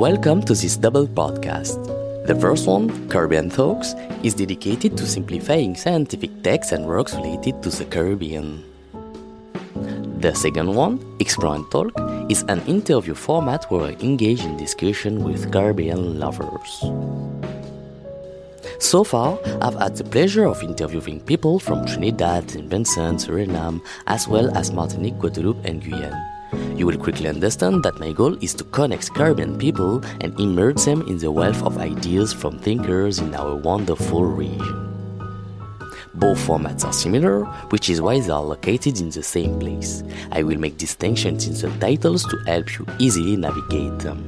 Welcome to this double podcast. The first one, Caribbean Thoughts, is dedicated to simplifying scientific texts and works related to the Caribbean. The second one, Explore and Talk, is an interview format where I engage in discussion with Caribbean lovers. So far, I've had the pleasure of interviewing people from Trinidad, St. Vincent, Suriname, as well as Martinique, Guadeloupe, and Guyane. You will quickly understand that my goal is to connect Caribbean people and immerse them in the wealth of ideas from thinkers in our wonderful region. Both formats are similar, which is why they are located in the same place. I will make distinctions in the titles to help you easily navigate them.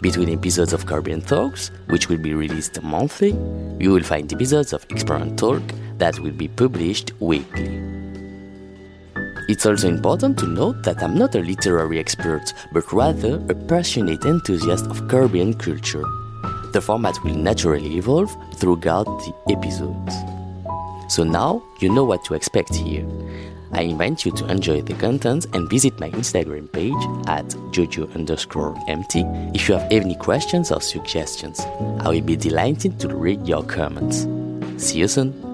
Between episodes of Caribbean Thoughts, which will be released monthly, you will find episodes of and Talk that will be published weekly. It's also important to note that I'm not a literary expert, but rather a passionate enthusiast of Caribbean culture. The format will naturally evolve throughout the episodes. So now you know what to expect here. I invite you to enjoy the content and visit my Instagram page at giogio underscore MT if you have any questions or suggestions. I will be delighted to read your comments. See you soon!